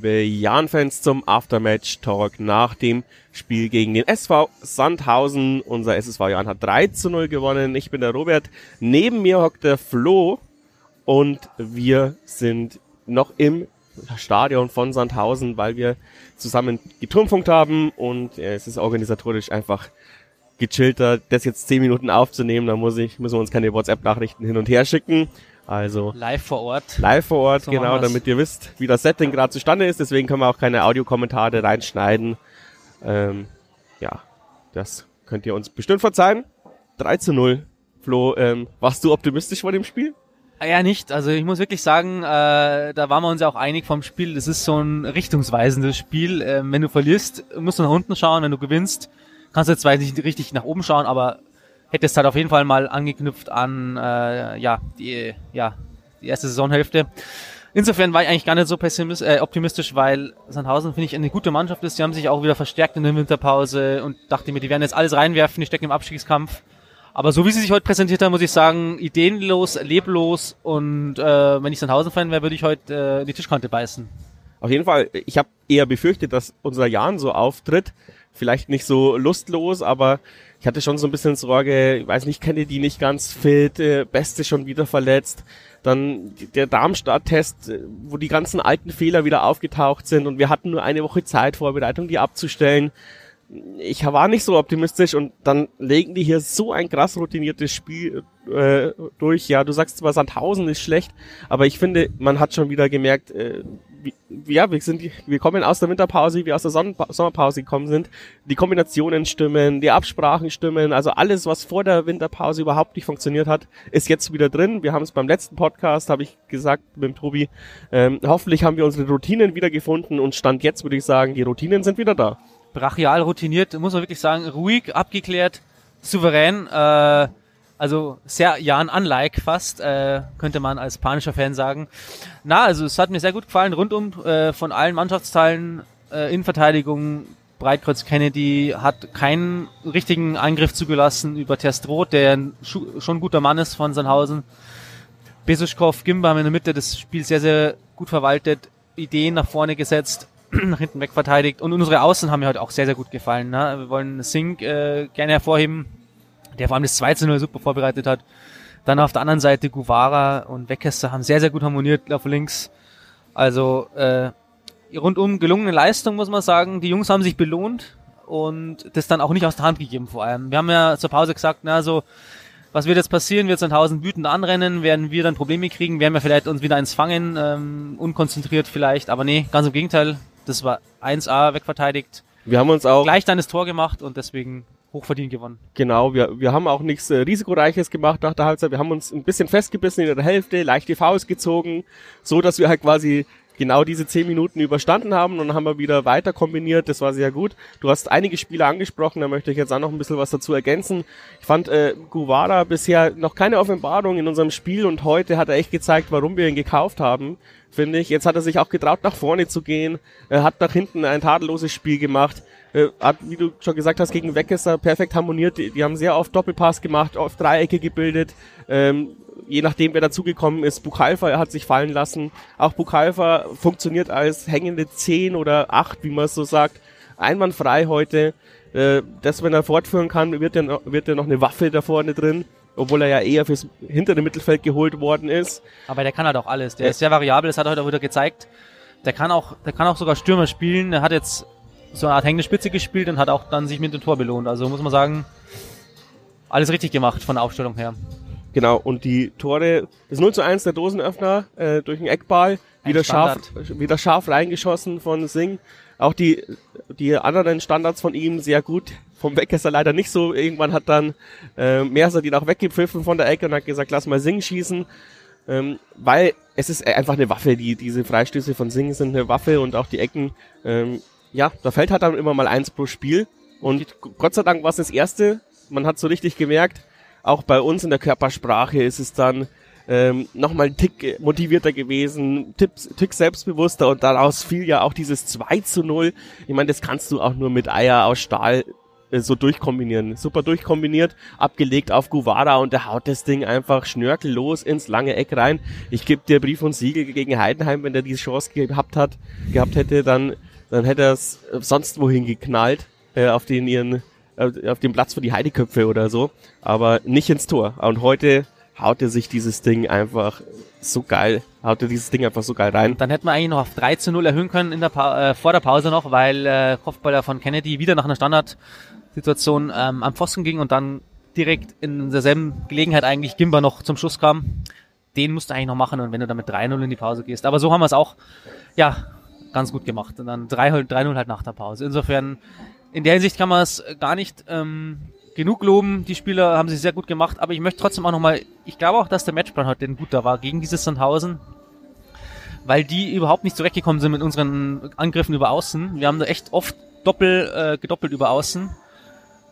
liebe Jan-Fans, zum Aftermatch-Talk nach dem Spiel gegen den SV Sandhausen. Unser SSV Jan hat 3 zu 0 gewonnen. Ich bin der Robert. Neben mir hockt der Flo und wir sind noch im Stadion von Sandhausen, weil wir zusammen geturmfunkt haben und es ist organisatorisch einfach gechillter, das jetzt 10 Minuten aufzunehmen. Da muss ich, müssen wir uns keine WhatsApp-Nachrichten hin und her schicken. Also live vor Ort. Live vor Ort, so genau, damit ihr wisst, wie das Setting gerade zustande ist. Deswegen können wir auch keine Audiokommentare reinschneiden. Ähm, ja, das könnt ihr uns bestimmt verzeihen. 3 zu 0. Flo, ähm, warst du optimistisch vor dem Spiel? Ah, ja, nicht. Also ich muss wirklich sagen, äh, da waren wir uns ja auch einig vom Spiel. Das ist so ein richtungsweisendes Spiel. Äh, wenn du verlierst, musst du nach unten schauen. Wenn du gewinnst, kannst du jetzt zwar nicht richtig nach oben schauen, aber hättest halt auf jeden Fall mal angeknüpft an äh, ja die ja die erste Saisonhälfte. Insofern war ich eigentlich gar nicht so pessimistisch, äh, optimistisch, weil Sandhausen finde ich eine gute Mannschaft ist. Die haben sich auch wieder verstärkt in der Winterpause und dachte mir, die werden jetzt alles reinwerfen, die stecken im Abstiegskampf. Aber so wie sie sich heute präsentiert haben, muss ich sagen, ideenlos, leblos und äh, wenn ich Sandhausen-Fan wäre, würde ich heute äh, in die Tischkante beißen. Auf jeden Fall, ich habe eher befürchtet, dass unser Jan so auftritt. Vielleicht nicht so lustlos, aber ich hatte schon so ein bisschen Sorge, ich weiß nicht, kenne die nicht ganz fit, äh, Beste schon wieder verletzt. Dann der Darmstadt-Test, äh, wo die ganzen alten Fehler wieder aufgetaucht sind und wir hatten nur eine Woche Zeit, Vorbereitung, die abzustellen. Ich war nicht so optimistisch und dann legen die hier so ein krass routiniertes Spiel äh, durch. Ja, du sagst zwar, Sandhausen ist schlecht, aber ich finde, man hat schon wieder gemerkt, äh, ja, wir sind, wir kommen aus der Winterpause, wie wir aus der Sommerpause gekommen sind. Die Kombinationen stimmen, die Absprachen stimmen, also alles, was vor der Winterpause überhaupt nicht funktioniert hat, ist jetzt wieder drin. Wir haben es beim letzten Podcast, habe ich gesagt mit dem Tobi, ähm, hoffentlich haben wir unsere Routinen wieder gefunden und Stand jetzt würde ich sagen, die Routinen sind wieder da. Brachial routiniert, muss man wirklich sagen, ruhig, abgeklärt, souverän, äh, also sehr Jan-unlike fast, äh, könnte man als panischer Fan sagen. Na, also es hat mir sehr gut gefallen, rundum äh, von allen Mannschaftsteilen, äh, Innenverteidigung, Breitkreuz Kennedy hat keinen richtigen Angriff zugelassen über Terstroth, der schon guter Mann ist von Sandhausen. Besuschkow, Gimba haben in der Mitte des Spiels sehr, sehr gut verwaltet, Ideen nach vorne gesetzt, nach hinten weg verteidigt und unsere Außen haben mir heute auch sehr, sehr gut gefallen. Ne? Wir wollen Sink äh, gerne hervorheben der vor allem das 2 0 super vorbereitet hat. Dann auf der anderen Seite Guevara und Weckester haben sehr, sehr gut harmoniert auf links. Also äh, rundum gelungene Leistung, muss man sagen. Die Jungs haben sich belohnt und das dann auch nicht aus der Hand gegeben vor allem. Wir haben ja zur Pause gesagt, na so, was wird jetzt passieren? Wird Sandhausen wütend anrennen? Werden wir dann Probleme kriegen? Werden wir vielleicht uns wieder eins fangen? Ähm, unkonzentriert vielleicht. Aber nee, ganz im Gegenteil. Das war 1A wegverteidigt. Wir haben uns auch gleich dann das Tor gemacht und deswegen hochverdient gewonnen. Genau, wir, wir haben auch nichts äh, Risikoreiches gemacht nach der Halbzeit. Wir haben uns ein bisschen festgebissen in der Hälfte, leicht die Faust gezogen, so dass wir halt quasi genau diese zehn Minuten überstanden haben und dann haben wir wieder weiter kombiniert. Das war sehr gut. Du hast einige Spieler angesprochen, da möchte ich jetzt auch noch ein bisschen was dazu ergänzen. Ich fand äh, Guevara bisher noch keine Offenbarung in unserem Spiel und heute hat er echt gezeigt, warum wir ihn gekauft haben, finde ich. Jetzt hat er sich auch getraut, nach vorne zu gehen. Er hat nach hinten ein tadelloses Spiel gemacht äh, hat, wie du schon gesagt hast, gegen Weckesser perfekt harmoniert. Die, die haben sehr oft Doppelpass gemacht, oft Dreiecke gebildet. Ähm, je nachdem, wer dazugekommen ist. Bukalfa hat sich fallen lassen. Auch Bukalfa funktioniert als hängende 10 oder 8, wie man es so sagt. Einwandfrei heute. Äh, das, wenn er fortführen kann, wird er, noch, wird er noch eine Waffe da vorne drin obwohl er ja eher fürs hintere Mittelfeld geholt worden ist. Aber der kann halt auch alles. Der ja. ist sehr variabel, das hat er heute auch wieder gezeigt. Der kann auch, der kann auch sogar Stürmer spielen. Er hat jetzt so eine Art hängende Spitze gespielt und hat auch dann sich mit dem Tor belohnt. Also muss man sagen, alles richtig gemacht von der Aufstellung her. Genau, und die Tore, das 0 zu 1 der Dosenöffner äh, durch den Eckball, wieder scharf, wieder scharf reingeschossen von Singh. Auch die, die anderen Standards von ihm sehr gut. Vom Weckesser leider nicht so. Irgendwann hat dann äh, Merser die auch weggepfiffen von der Ecke und hat gesagt, lass mal Singh schießen. Ähm, weil es ist einfach eine Waffe, die, diese Freistöße von Singh sind eine Waffe und auch die Ecken. Ähm, ja, da fällt halt dann immer mal eins pro Spiel. Und Gott sei Dank war es das erste. Man hat so richtig gemerkt, auch bei uns in der Körpersprache ist es dann ähm, nochmal ein Tick motivierter gewesen, Tick, Tick selbstbewusster und daraus fiel ja auch dieses 2 zu 0. Ich meine, das kannst du auch nur mit Eier aus Stahl äh, so durchkombinieren. Super durchkombiniert, abgelegt auf Guvara und der haut das Ding einfach schnörkellos ins lange Eck rein. Ich gebe dir Brief und Siegel gegen Heidenheim, wenn der diese Chance gehabt hat, gehabt hätte, dann, dann hätte er es sonst wohin geknallt, äh, auf den ihren, äh, auf den Platz für die Heideköpfe oder so, aber nicht ins Tor. Und heute haut er sich dieses Ding einfach so geil, haut er dieses Ding einfach so geil rein. Dann hätten wir eigentlich noch auf 3 zu 0 erhöhen können in der pa äh, vor der Pause noch, weil äh, Kopfballer von Kennedy wieder nach einer Standardsituation ähm, am Pfosten ging und dann direkt in derselben Gelegenheit eigentlich Gimba noch zum Schluss kam. Den musst du eigentlich noch machen und wenn du dann mit 3-0 in die Pause gehst. Aber so haben wir es auch, ja, ganz gut gemacht. Und dann 3-0 halt nach der Pause. Insofern, in der Hinsicht kann man es gar nicht ähm, genug loben. Die Spieler haben sich sehr gut gemacht, aber ich möchte trotzdem auch nochmal, ich glaube auch, dass der Matchplan heute ein guter war gegen dieses Sandhausen, weil die überhaupt nicht zurechtgekommen sind mit unseren Angriffen über Außen. Wir haben da echt oft doppel, äh, gedoppelt über Außen.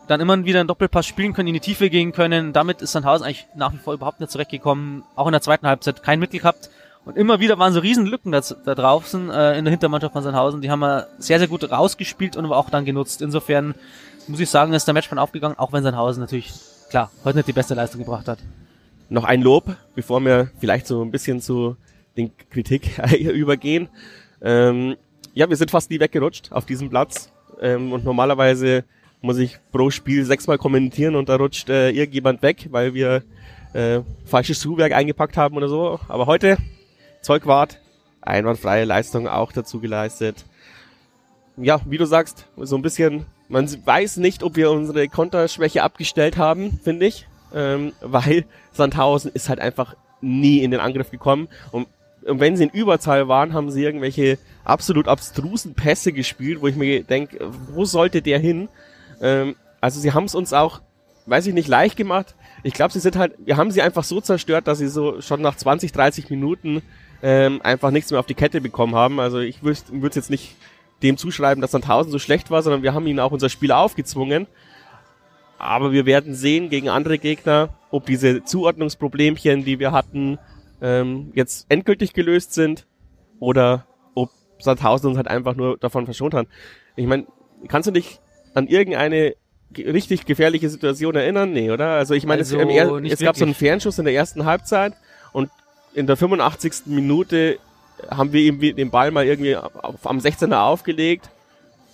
Dann immer wieder einen Doppelpass spielen können, in die Tiefe gehen können. Damit ist Sandhausen eigentlich nach wie vor überhaupt nicht zurechtgekommen. Auch in der zweiten Halbzeit kein Mittel gehabt. Und immer wieder waren so riesen Lücken da, da draußen äh, in der Hintermannschaft von Sandhausen. Die haben wir sehr, sehr gut rausgespielt und auch dann genutzt. Insofern muss ich sagen, ist der Matchplan aufgegangen, auch wenn Sandhausen natürlich, klar, heute nicht die beste Leistung gebracht hat. Noch ein Lob, bevor wir vielleicht so ein bisschen zu den Kritik übergehen. Ähm, ja, wir sind fast nie weggerutscht auf diesem Platz. Ähm, und normalerweise muss ich pro Spiel sechsmal kommentieren und da rutscht äh, irgendjemand weg, weil wir äh, falsches Schuhwerk eingepackt haben oder so. Aber heute Zeugwart, einwandfreie Leistung auch dazu geleistet. Ja, wie du sagst, so ein bisschen man weiß nicht, ob wir unsere Konterschwäche abgestellt haben, finde ich, ähm, weil Sandhausen ist halt einfach nie in den Angriff gekommen und, und wenn sie in Überzahl waren, haben sie irgendwelche absolut abstrusen Pässe gespielt, wo ich mir denke, wo sollte der hin? Ähm, also sie haben es uns auch, weiß ich nicht, leicht gemacht. Ich glaube, sie sind halt, wir haben sie einfach so zerstört, dass sie so schon nach 20, 30 Minuten ähm, einfach nichts mehr auf die Kette bekommen haben. Also ich würde es jetzt nicht dem zuschreiben, dass Sandhausen so schlecht war, sondern wir haben ihnen auch unser Spiel aufgezwungen. Aber wir werden sehen gegen andere Gegner, ob diese Zuordnungsproblemchen, die wir hatten, ähm, jetzt endgültig gelöst sind oder ob Sandhausen uns halt einfach nur davon verschont hat. Ich meine, kannst du dich an irgendeine richtig gefährliche Situation erinnern? Nee, oder? Also ich meine, also, es, es gab so einen Fernschuss in der ersten Halbzeit und in der 85. Minute haben wir ihm den Ball mal irgendwie auf, am 16er aufgelegt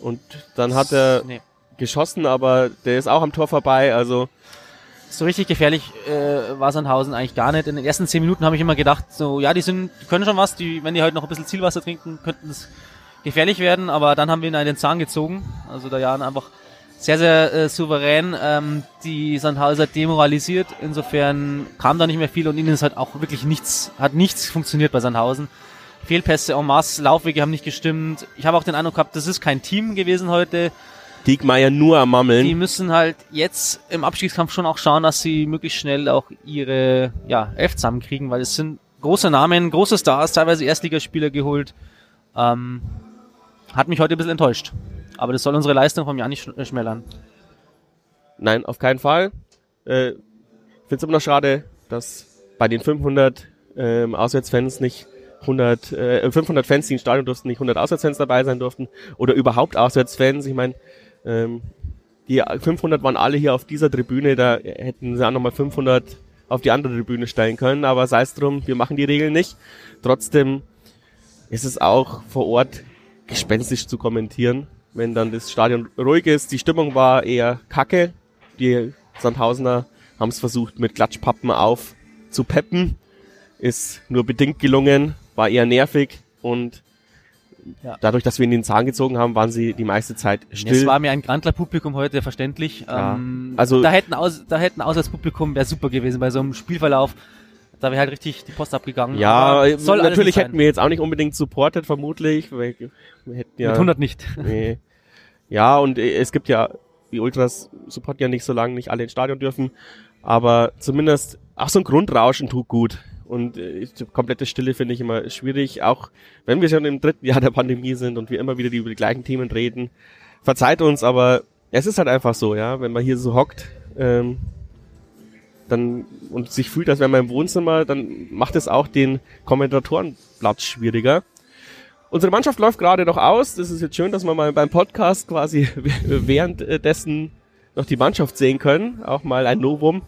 und dann hat er nee. geschossen, aber der ist auch am Tor vorbei, also so richtig gefährlich äh, war Sandhausen eigentlich gar nicht. In den ersten zehn Minuten habe ich immer gedacht, so ja, die sind, die können schon was, die, wenn die heute noch ein bisschen Zielwasser trinken, könnten es gefährlich werden, aber dann haben wir ihn in den Zahn gezogen. Also der Jan einfach sehr, sehr äh, souverän ähm, die Sandhauser demoralisiert. Insofern kam da nicht mehr viel und ihnen ist halt auch wirklich nichts, hat nichts funktioniert bei Sandhausen. Fehlpässe en masse, Laufwege haben nicht gestimmt. Ich habe auch den Eindruck gehabt, das ist kein Team gewesen heute. Diekmeyer nur am Mammeln. Die müssen halt jetzt im Abstiegskampf schon auch schauen, dass sie möglichst schnell auch ihre ja, Elf zusammenkriegen, weil es sind große Namen, große Stars, teilweise Erstligaspieler geholt. Ähm, hat mich heute ein bisschen enttäuscht. Aber das soll unsere Leistung vom Jahr nicht äh, schmälern. Nein, auf keinen Fall. Äh, finde es immer noch schade, dass bei den 500 ähm, Auswärtsfans nicht 100, äh, 500 Fans, die im Stadion durften, nicht 100 Auswärtsfans dabei sein durften oder überhaupt Auswärtsfans. Ich meine, ähm, die 500 waren alle hier auf dieser Tribüne, da hätten sie auch nochmal 500 auf die andere Tribüne stellen können, aber sei es drum, wir machen die Regeln nicht. Trotzdem ist es auch vor Ort gespenstisch zu kommentieren, wenn dann das Stadion ruhig ist. Die Stimmung war eher kacke. Die Sandhausener haben es versucht mit Klatschpappen auf zu peppen. Ist nur bedingt gelungen war eher nervig und ja. dadurch, dass wir in den Zahn gezogen haben, waren sie die meiste Zeit still. Es war mir ein Grandler-Publikum heute verständlich. Ja. Ähm, also da hätten aus, da hätten Auswärtspublikum wäre super gewesen bei so einem Spielverlauf. Da wäre halt richtig die Post abgegangen. Ja, soll natürlich hätten wir jetzt auch nicht unbedingt supported, vermutlich. Wir, wir hätten ja, Mit 100 nicht. Nee. Ja, und äh, es gibt ja, die Ultras supporten ja nicht so lange, nicht alle ins Stadion dürfen. Aber zumindest, auch so ein Grundrauschen tut gut. Und äh, komplette Stille finde ich immer schwierig, auch wenn wir schon im dritten Jahr der Pandemie sind und wir immer wieder über die gleichen Themen reden. Verzeiht uns, aber es ist halt einfach so, ja, wenn man hier so hockt ähm, dann und sich fühlt, als wäre man im Wohnzimmer, dann macht es auch den Kommentatorenplatz schwieriger. Unsere Mannschaft läuft gerade noch aus. Das ist jetzt schön, dass wir mal beim Podcast quasi währenddessen noch die Mannschaft sehen können. Auch mal ein Novum.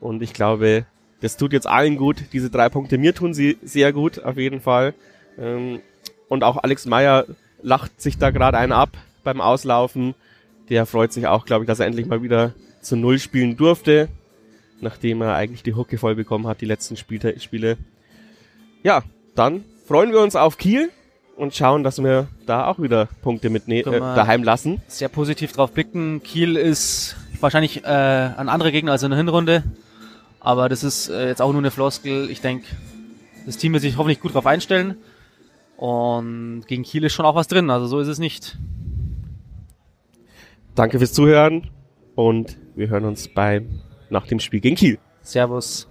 Und ich glaube, das tut jetzt allen gut. Diese drei Punkte, mir tun sie sehr gut, auf jeden Fall. Ähm, und auch Alex Meyer lacht sich da gerade einen ab beim Auslaufen. Der freut sich auch, glaube ich, dass er endlich mal wieder zu Null spielen durfte, nachdem er eigentlich die Hucke voll bekommen hat, die letzten Spiele. Ja, dann freuen wir uns auf Kiel und schauen, dass wir da auch wieder Punkte mitnehmen, äh, daheim lassen. Sehr positiv drauf blicken. Kiel ist wahrscheinlich äh, ein anderer Gegner als in der Hinrunde, aber das ist äh, jetzt auch nur eine Floskel. Ich denke, das Team wird sich hoffentlich gut drauf einstellen und gegen Kiel ist schon auch was drin, also so ist es nicht. Danke fürs Zuhören und wir hören uns beim nach dem Spiel gegen Kiel. Servus.